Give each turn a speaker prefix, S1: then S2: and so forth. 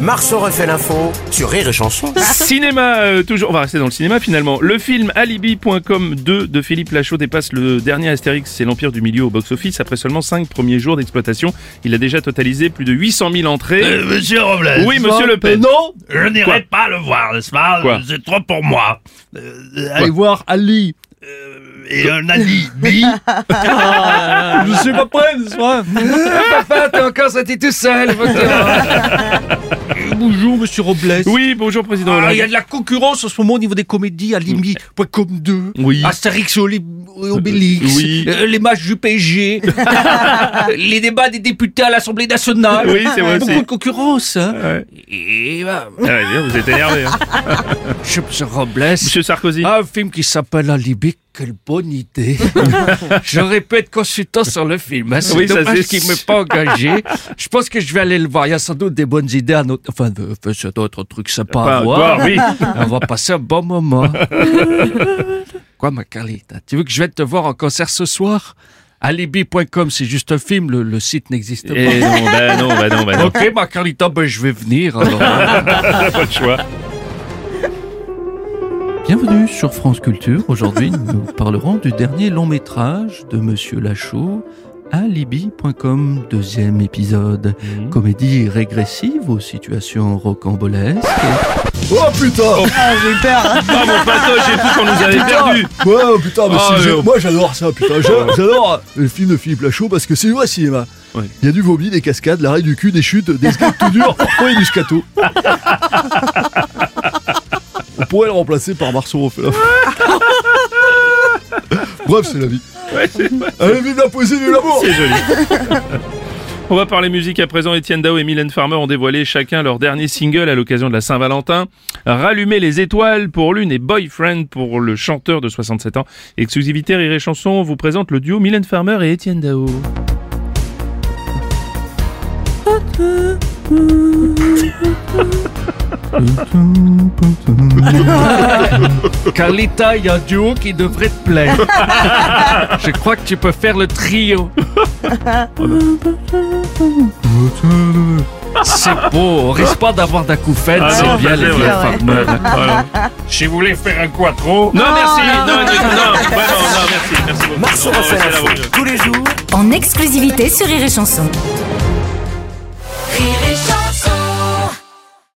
S1: Marceau refait l'info sur Rire et Chanson.
S2: Cinéma, euh, toujours, on va rester dans le cinéma finalement. Le film Alibi.com 2 de Philippe Lachaud dépasse le dernier Astérix et l'Empire du Milieu au box-office. Après seulement 5 premiers jours d'exploitation, il a déjà totalisé plus de 800 000 entrées.
S3: Euh, monsieur Robles.
S2: Oui, monsieur Le Pen.
S3: Euh, non, je n'irai pas le voir, n'est-ce pas
S2: Quoi
S3: C'est trop pour moi. Euh, allez
S4: voir Ali.
S3: et un alibi.
S4: Je suis pas prêt, n'est-ce pas
S5: Papa, t'es encore sorti tout seul.
S4: Bonjour, monsieur Robles.
S2: Oui, bonjour président
S4: Ah, il y a de la concurrence en ce moment au niveau des comédies. Alimi.com 2.
S2: Oui.
S4: Astérix et Obélix.
S2: Oui.
S4: euh, les matchs du PSG. les débats des députés à l'Assemblée nationale.
S2: Oui, c'est vrai
S4: Beaucoup de concurrence. Hein.
S2: Ouais.
S4: Et bah,
S2: Ah, ouais, vous êtes énervé. Hein.
S4: monsieur Robles.
S2: Monsieur Sarkozy.
S4: Un film qui s'appelle Alibi, quelle bonne idée. J'aurais pu être consultant sur le film. hein. C'est
S2: Oui,
S4: dommage qu'il ne m'ait pas engagé. Je pense que je vais aller le voir. Il y a sans doute des bonnes idées à notre... Enfin, c'est d'autres trucs sympas
S2: Pas
S4: à voir.
S2: oui.
S4: On va passer un bon moment. Quoi, ma Carlita? Tu veux que je vienne te voir en concert ce soir? Alibi.com, c'est juste un film, le, le site n'existe pas.
S2: Et non, bah non, bah non, bah non.
S4: Ok, ma Carlita, ben, je vais venir. alors.
S2: Pas de choix.
S6: Bienvenue sur France Culture. Aujourd'hui, nous parlerons du dernier long métrage de Monsieur Lachaud, Alibi.com, deuxième épisode. Comédie régressive aux situations rocambolesques.
S7: Oh putain
S2: Ah, mon pato, j'ai cru qu'on nous avait perdu.
S7: Ouais, oh, putain, mais
S2: Ah,
S7: c'est moi j'adore ça, putain. J'a- J'adore le film de Philippe Lachaud parce que c'est du vrai cinéma.
S2: Ouais.
S7: Il y a du vomi, des cascades, l'arrêt du cul, des chutes, des skates tout durs, parfois il y a du scato. On pourrait le remplacer par Marceau la Bref, c'est la vie.
S2: Ouais, c'est
S7: Allez, vive la poésie, vive l'amour
S2: c'est joli. On va parler musique à présent. Étienne Dao et Mylène Farmer ont dévoilé chacun leur dernier single à l'occasion de la Saint-Valentin. Rallumer les étoiles pour l'une et Boyfriend pour le chanteur de 67 ans. Exclusivité Rire et Chanson vous présente le duo Mylène Farmer et Étienne Dao.
S4: Carlita, il y a un duo qui devrait te plaire. Je crois que tu peux faire le trio. C'est beau, on risque pas d'avoir d'acouphènes,
S2: Ah
S4: c'est bien
S2: bah,
S4: les farmers.
S2: Voilà.
S4: Si vous voulez faire un quattro,
S2: Non, merci. Non, non, non, non, Bah, non, non, merci, merci beaucoup.
S1: Marceau refait tous les jours
S8: en exclusivité sur Rire et Chanson.